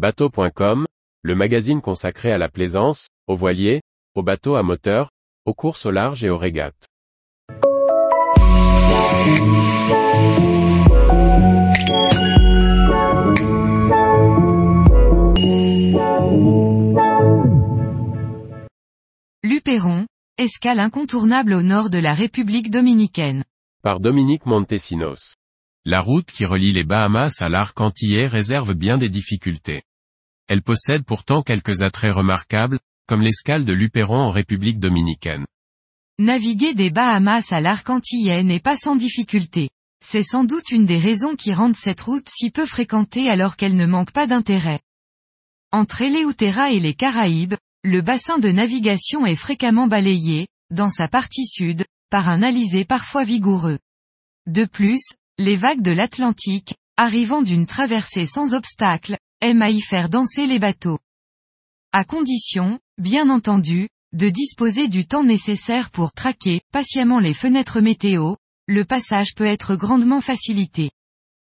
Bateau.com, le magazine consacré à la plaisance, aux voiliers, aux bateaux à moteur, aux courses au large et aux régates. Luperon, escale incontournable au nord de la République dominicaine. Par Dominique Montesinos. La route qui relie les Bahamas à l'arc antillais réserve bien des difficultés. Elle possède pourtant quelques attraits remarquables, comme l'escale de Luperon en République dominicaine. Naviguer des Bahamas à l'arc antillais n'est pas sans difficulté. C'est sans doute une des raisons qui rendent cette route si peu fréquentée alors qu'elle ne manque pas d'intérêt. Entre Eleutera et les Caraïbes, le bassin de navigation est fréquemment balayé, dans sa partie sud, par un alizé parfois vigoureux. De plus, les vagues de l'Atlantique, arrivant d'une traversée sans obstacle, aiment à y faire danser les bateaux. À condition, bien entendu, de disposer du temps nécessaire pour traquer patiemment les fenêtres météo, le passage peut être grandement facilité.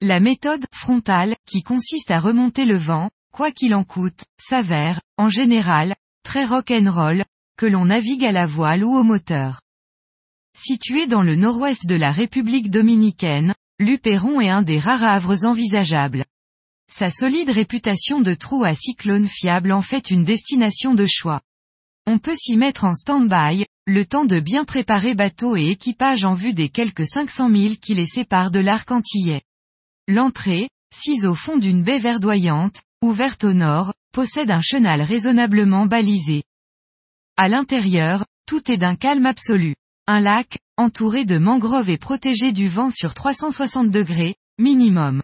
La méthode frontale, qui consiste à remonter le vent, quoi qu'il en coûte, s'avère, en général, très rock'n'roll, que l'on navigue à la voile ou au moteur. Situé dans le nord-ouest de la République dominicaine, Luperon est un des rares havres envisageables. Sa solide réputation de trou à cyclone fiable en fait une destination de choix. On peut s'y mettre en stand-by, le temps de bien préparer bateau et équipage en vue des quelques 500 000 qui les séparent de l'arc antillais. L'entrée, sise au fond d'une baie verdoyante, ouverte au nord, possède un chenal raisonnablement balisé. À l'intérieur, tout est d'un calme absolu. Un lac, entouré de mangroves et protégé du vent sur 360 degrés, minimum.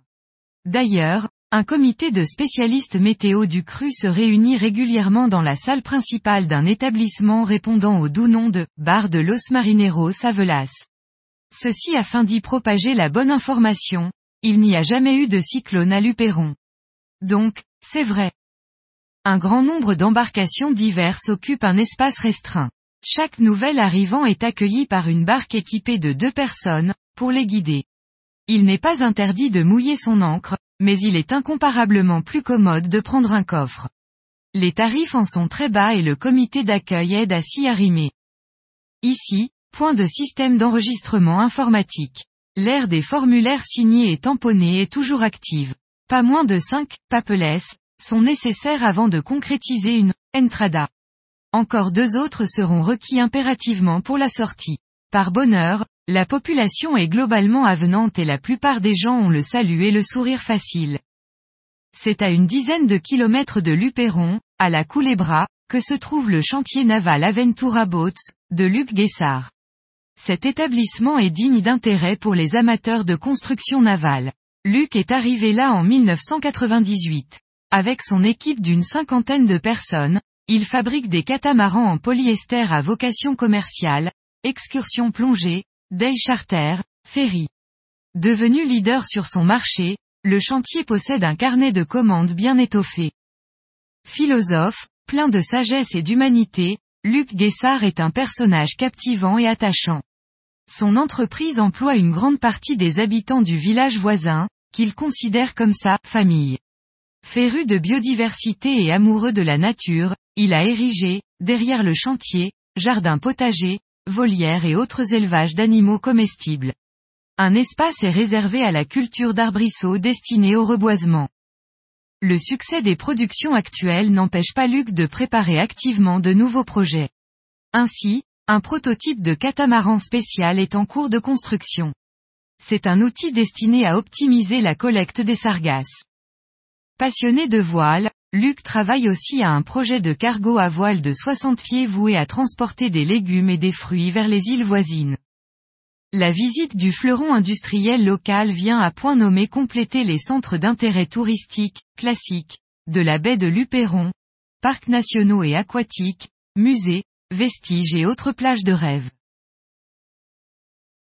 D'ailleurs, un comité de spécialistes météo du cru se réunit régulièrement dans la salle principale d'un établissement répondant au doux nom de Bar de Los Marineros à Velas. Ceci afin d'y propager la bonne information, il n'y a jamais eu de cyclone à Luperon. Donc, c'est vrai. Un grand nombre d'embarcations diverses occupent un espace restreint. Chaque nouvel arrivant est accueilli par une barque équipée de deux personnes, pour les guider. Il n'est pas interdit de mouiller son encre, mais il est incomparablement plus commode de prendre un coffre. Les tarifs en sont très bas et le comité d'accueil aide à s'y arrimer. Ici, point de système d'enregistrement informatique. L'ère des formulaires signés et tamponnés est toujours active. Pas moins de 5 papelets sont nécessaires avant de concrétiser une entrada. Encore deux autres seront requis impérativement pour la sortie. Par bonheur, la population est globalement avenante et la plupart des gens ont le salut et le sourire facile. C'est à une dizaine de kilomètres de Luperon, à la Culebra, que se trouve le chantier naval Aventura Boats, de Luc Guessard. Cet établissement est digne d'intérêt pour les amateurs de construction navale. Luc est arrivé là en 1998. Avec son équipe d'une cinquantaine de personnes, il fabrique des catamarans en polyester à vocation commerciale, excursions plongées, day charter, ferry. Devenu leader sur son marché, le chantier possède un carnet de commandes bien étoffé. Philosophe, plein de sagesse et d'humanité, Luc Guessard est un personnage captivant et attachant. Son entreprise emploie une grande partie des habitants du village voisin, qu'il considère comme sa famille. Féru de biodiversité et amoureux de la nature, il a érigé, derrière le chantier, jardin potager, volières et autres élevages d'animaux comestibles. Un espace est réservé à la culture d'arbrisseaux destiné au reboisement. Le succès des productions actuelles n'empêche pas Luc de préparer activement de nouveaux projets. Ainsi, un prototype de catamaran spécial est en cours de construction. C'est un outil destiné à optimiser la collecte des sargasses. Passionné de voile, Luc travaille aussi à un projet de cargo à voile de 60 pieds voué à transporter des légumes et des fruits vers les îles voisines. La visite du fleuron industriel local vient à point nommé compléter les centres d'intérêt touristique, classiques, de la baie de Luperon, parcs nationaux et aquatiques, musées, vestiges et autres plages de rêve.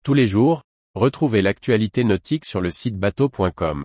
Tous les jours, retrouvez l'actualité nautique sur le site bateau.com.